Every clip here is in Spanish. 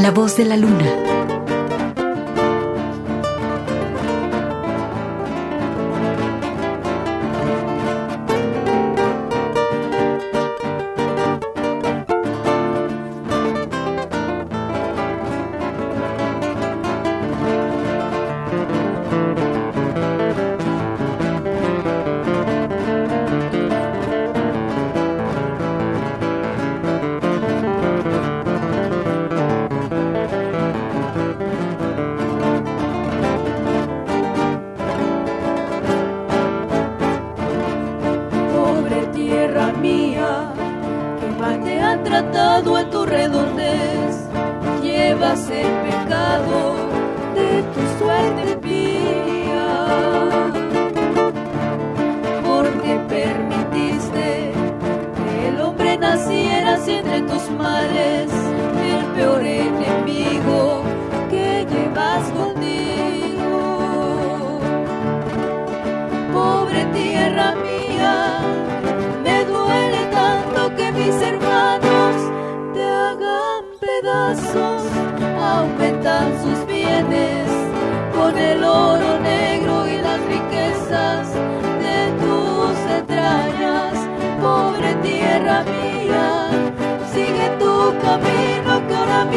La voz de la luna.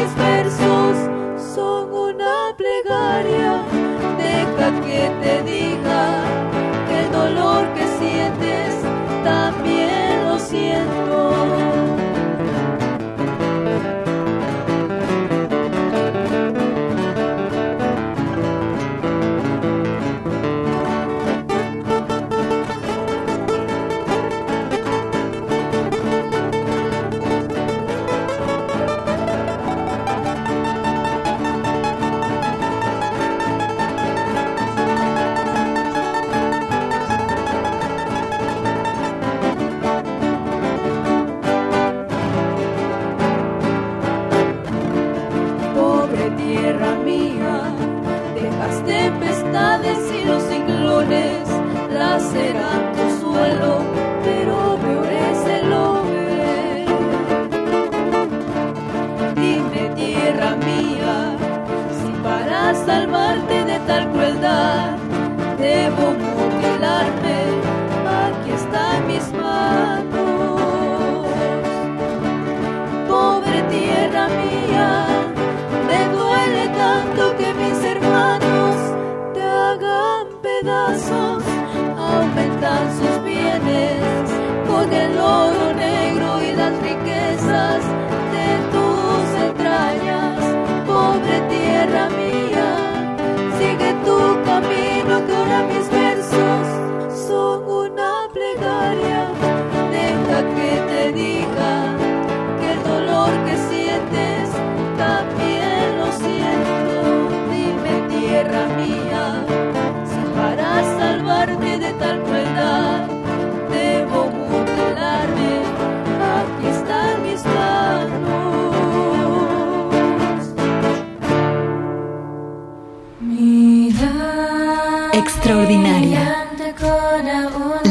mis versos son una plegaria, deja que te diga. the Lord.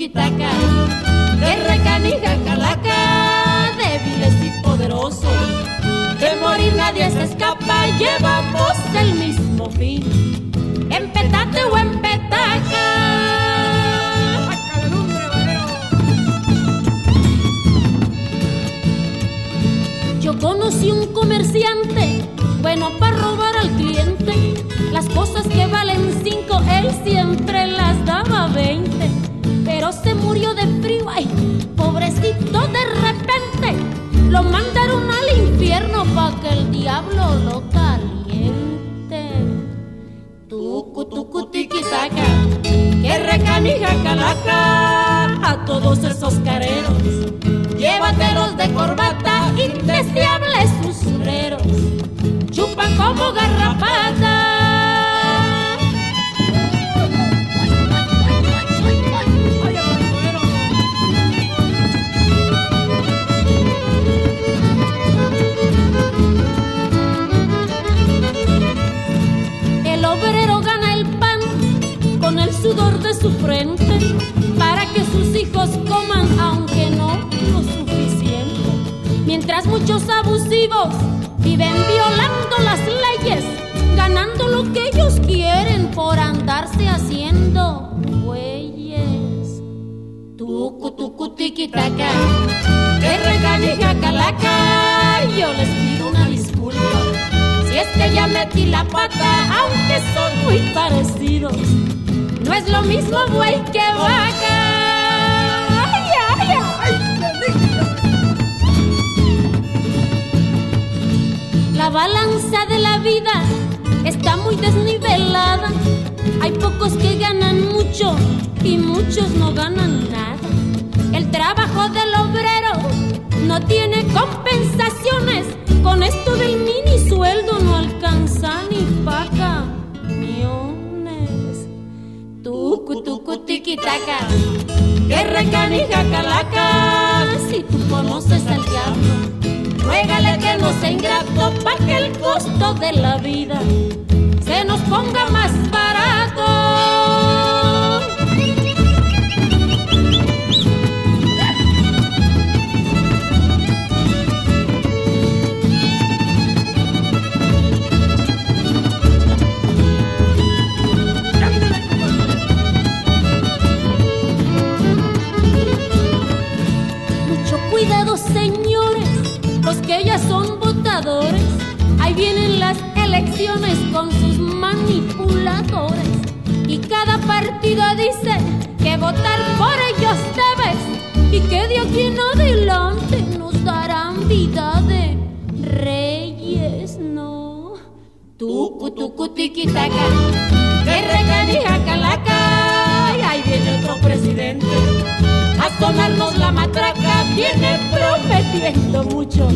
Tiquitaca, que recanija calaca, débiles y poderosos. De morir nadie se escapa, llevamos el mismo fin. Empetate o empetaca. Yo conocí un comerciante, bueno para robar al cliente. Las cosas que valen cinco, él siempre pobrecito de repente. Lo mandaron al infierno pa' que el diablo lo caliente. Tucu, tucu, tiquitaca, que recanija calaca a todos esos careros. Llévatelos de corbata, indeseables usureros. Chupan como garrapata. Viven violando las leyes, ganando lo que ellos quieren por andarse haciendo güeyes. Tucu, tucu, tiquitaca, que calaca, yo les pido una disculpa. Si es que ya metí la pata, aunque son muy parecidos, no es lo mismo buey que vaca. La balanza de la vida está muy desnivelada. Hay pocos que ganan mucho y muchos no ganan nada. El trabajo del obrero no tiene compensaciones. Con esto del mini sueldo no alcanza ni paga millones. Tucu, tucu, tiquitaca, que recanija calaca. Si tú conoces al diablo, ruégale que no sea ingrato pa' que el costo de la vida se nos ponga más barato. Votar por ellos debes. Y que de aquí en adelante nos darán vida de reyes, no. Tucu, tucu, tiquitaca, que recanija calaca. Y ahí viene otro presidente a sonarnos la matraca viene prometiendo mucho,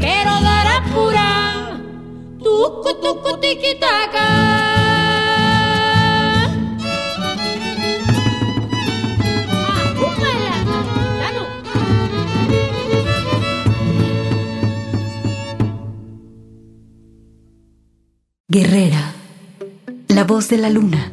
pero dará pura tucu tucu tiquitaca. Guerrera, la voz de la luna.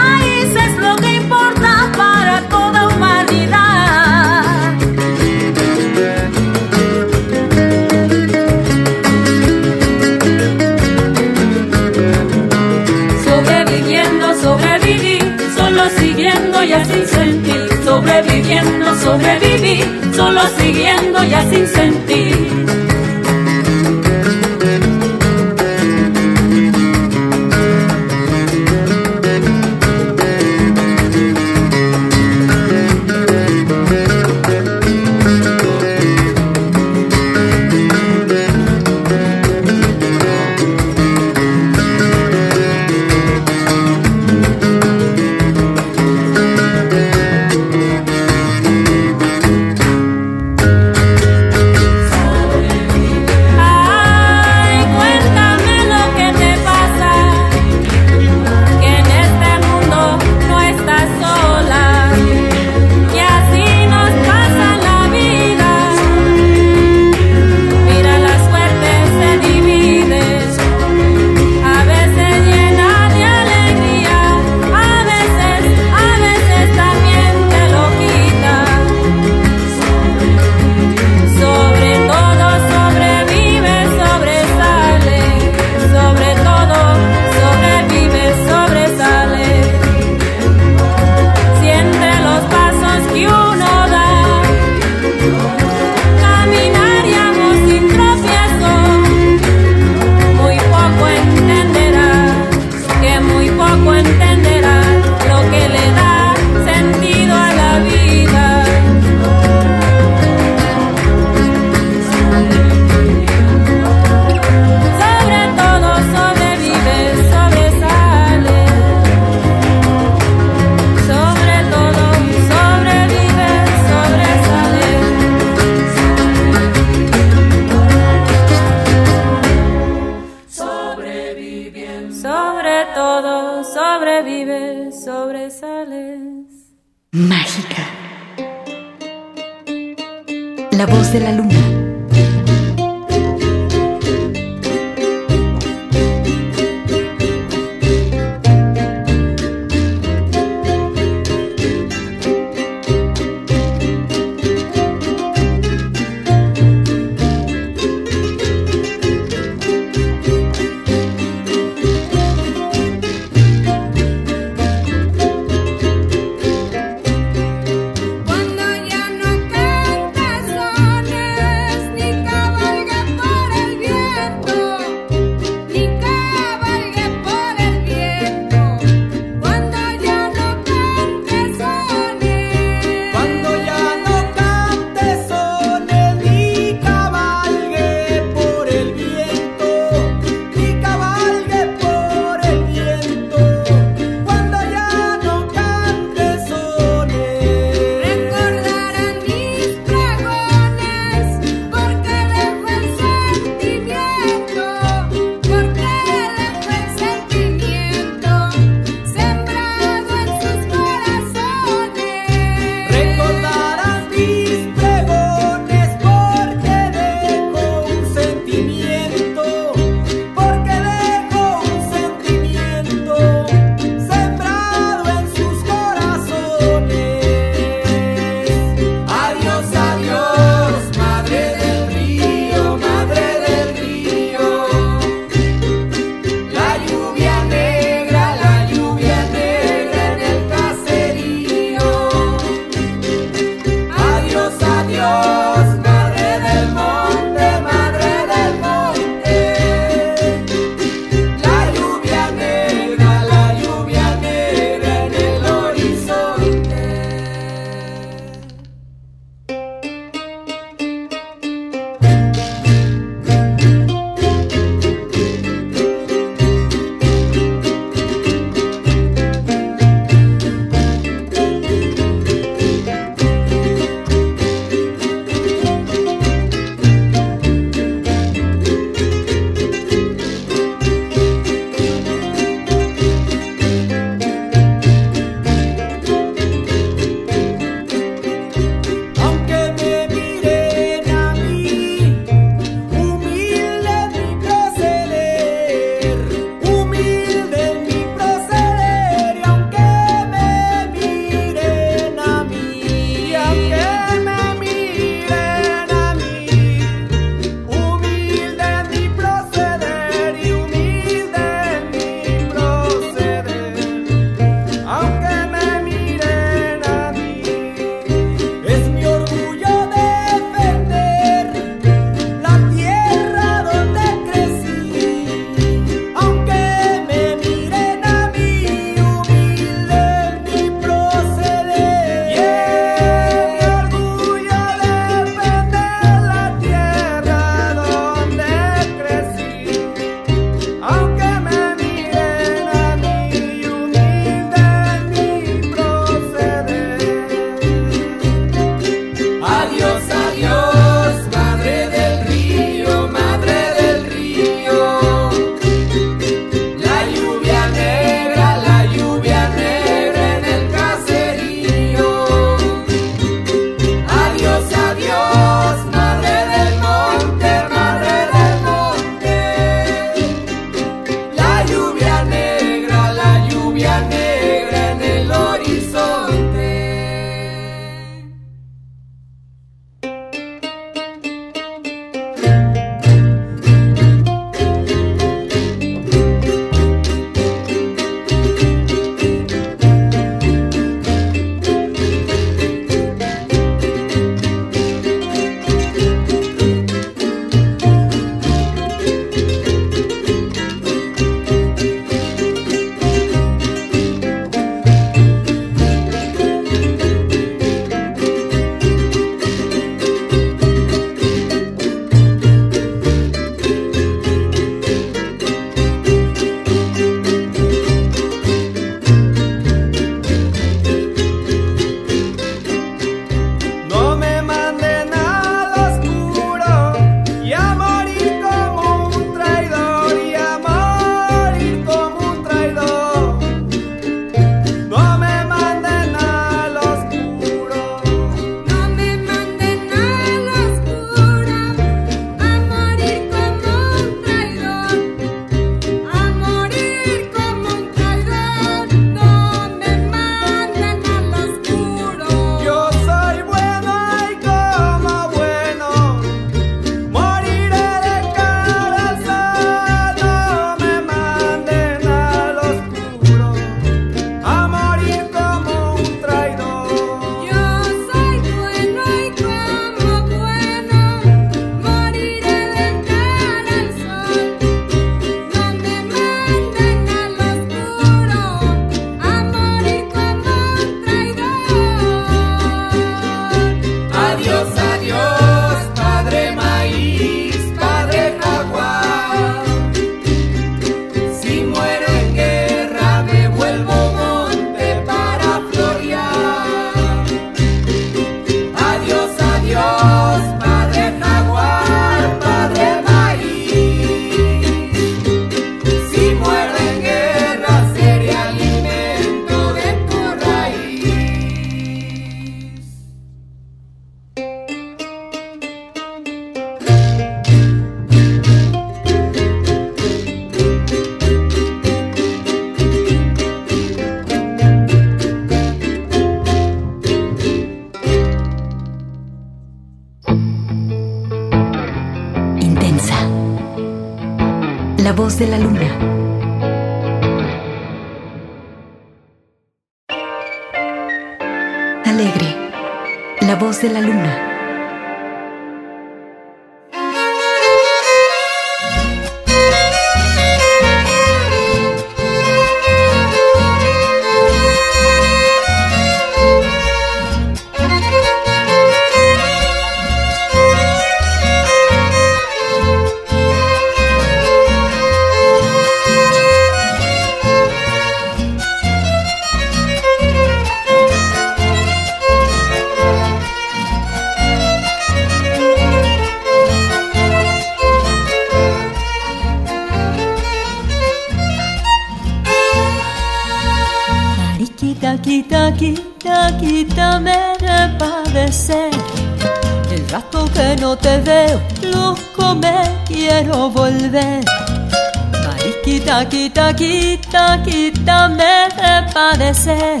Quita, quítame de padecer.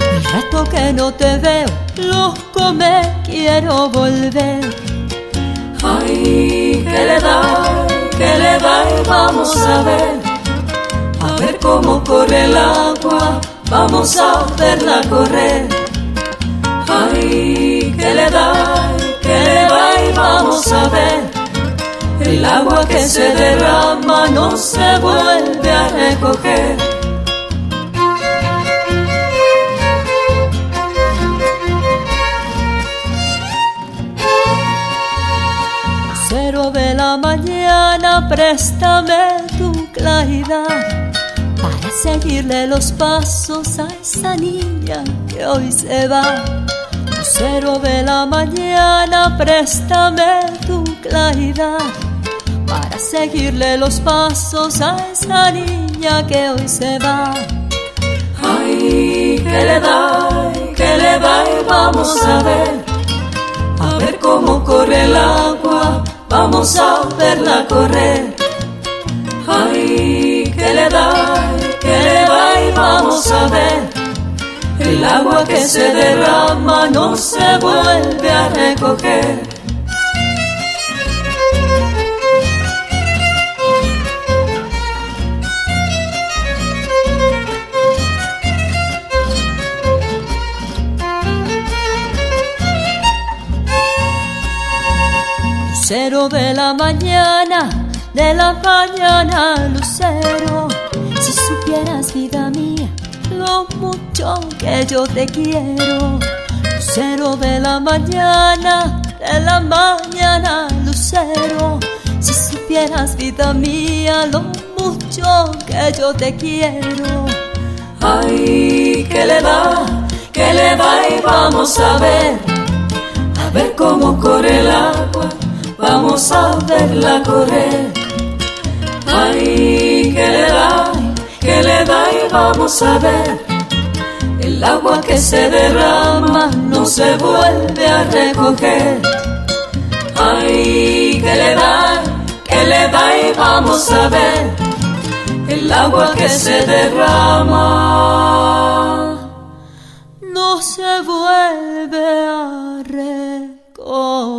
El rato que no te veo, loco me quiero volver. Ay, que le da, que le da vamos a ver. A ver cómo corre el agua, vamos a verla correr. Ay, que le da, que le da vamos a ver el agua que se derrama no se vuelve a recoger. Cero de la mañana, préstame tu claridad para seguirle los pasos a esa niña que hoy se va. Cero de la mañana, préstame tu claridad para seguirle los pasos a esa niña que hoy se va. Ay, que le da, que le da y vamos a ver, a ver cómo corre el agua, vamos a verla correr. Ay, que le da, que le da y vamos a ver, el agua que se derrama no se vuelve a recoger. Lucero de la mañana, de la mañana, lucero. Si supieras, vida mía, lo mucho que yo te quiero. Lucero de la mañana, de la mañana, lucero. Si supieras, vida mía, lo mucho que yo te quiero. Ay, que le va, que le va y vamos a ver, a ver cómo corre el agua vamos a verla correr. Ay, que le da, que le da y vamos a ver. El agua que se derrama no se vuelve a recoger. Ay, que le da, que le da y vamos a ver. El agua que se derrama no se vuelve a recoger.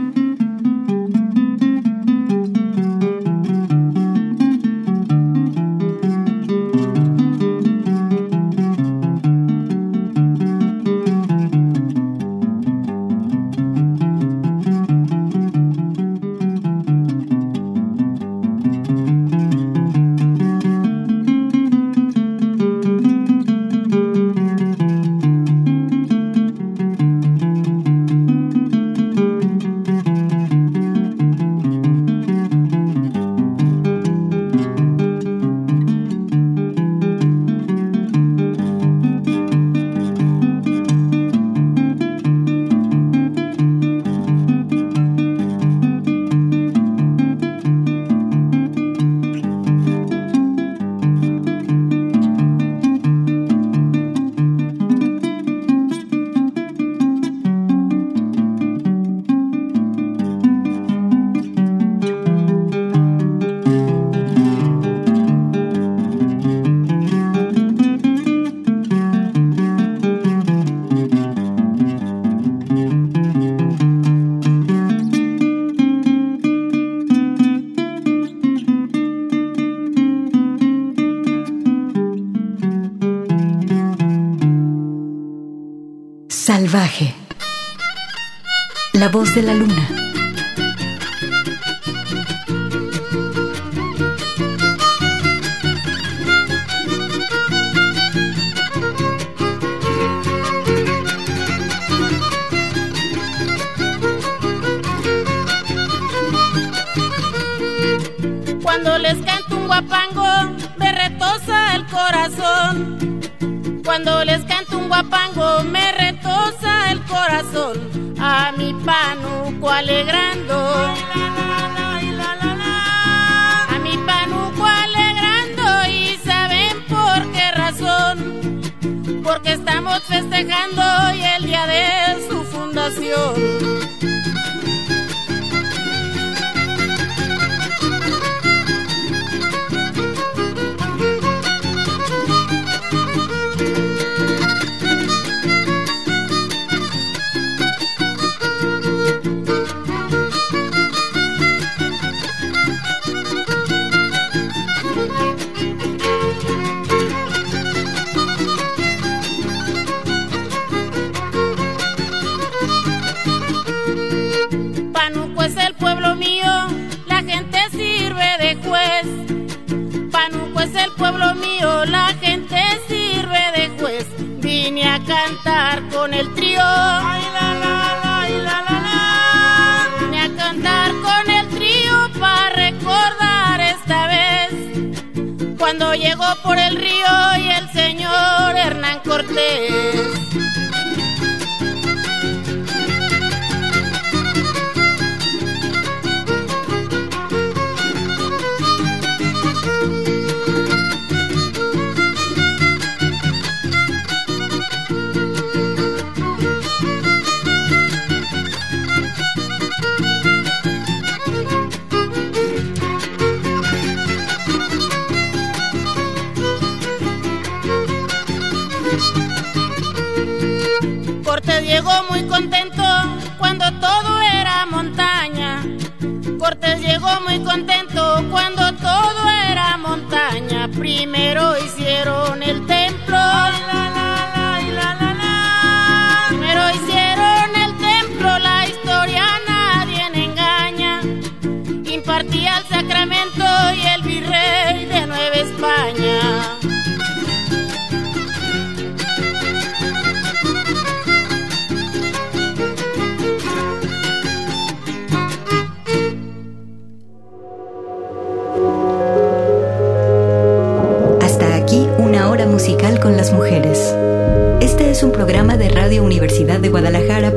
Salvaje. La voz de la luna. Cuando les canto un guapango, me retosa el corazón. Cuando les canto un guapango, me retosa el corazón. A mi panuco alegrando. A mi panuco alegrando. ¿Y saben por qué razón? Porque estamos festejando hoy el día de su fundación. Por el río y el señor Hernán Cortés. Cortés llegó muy contento cuando todo era montaña. Cortés llegó muy contento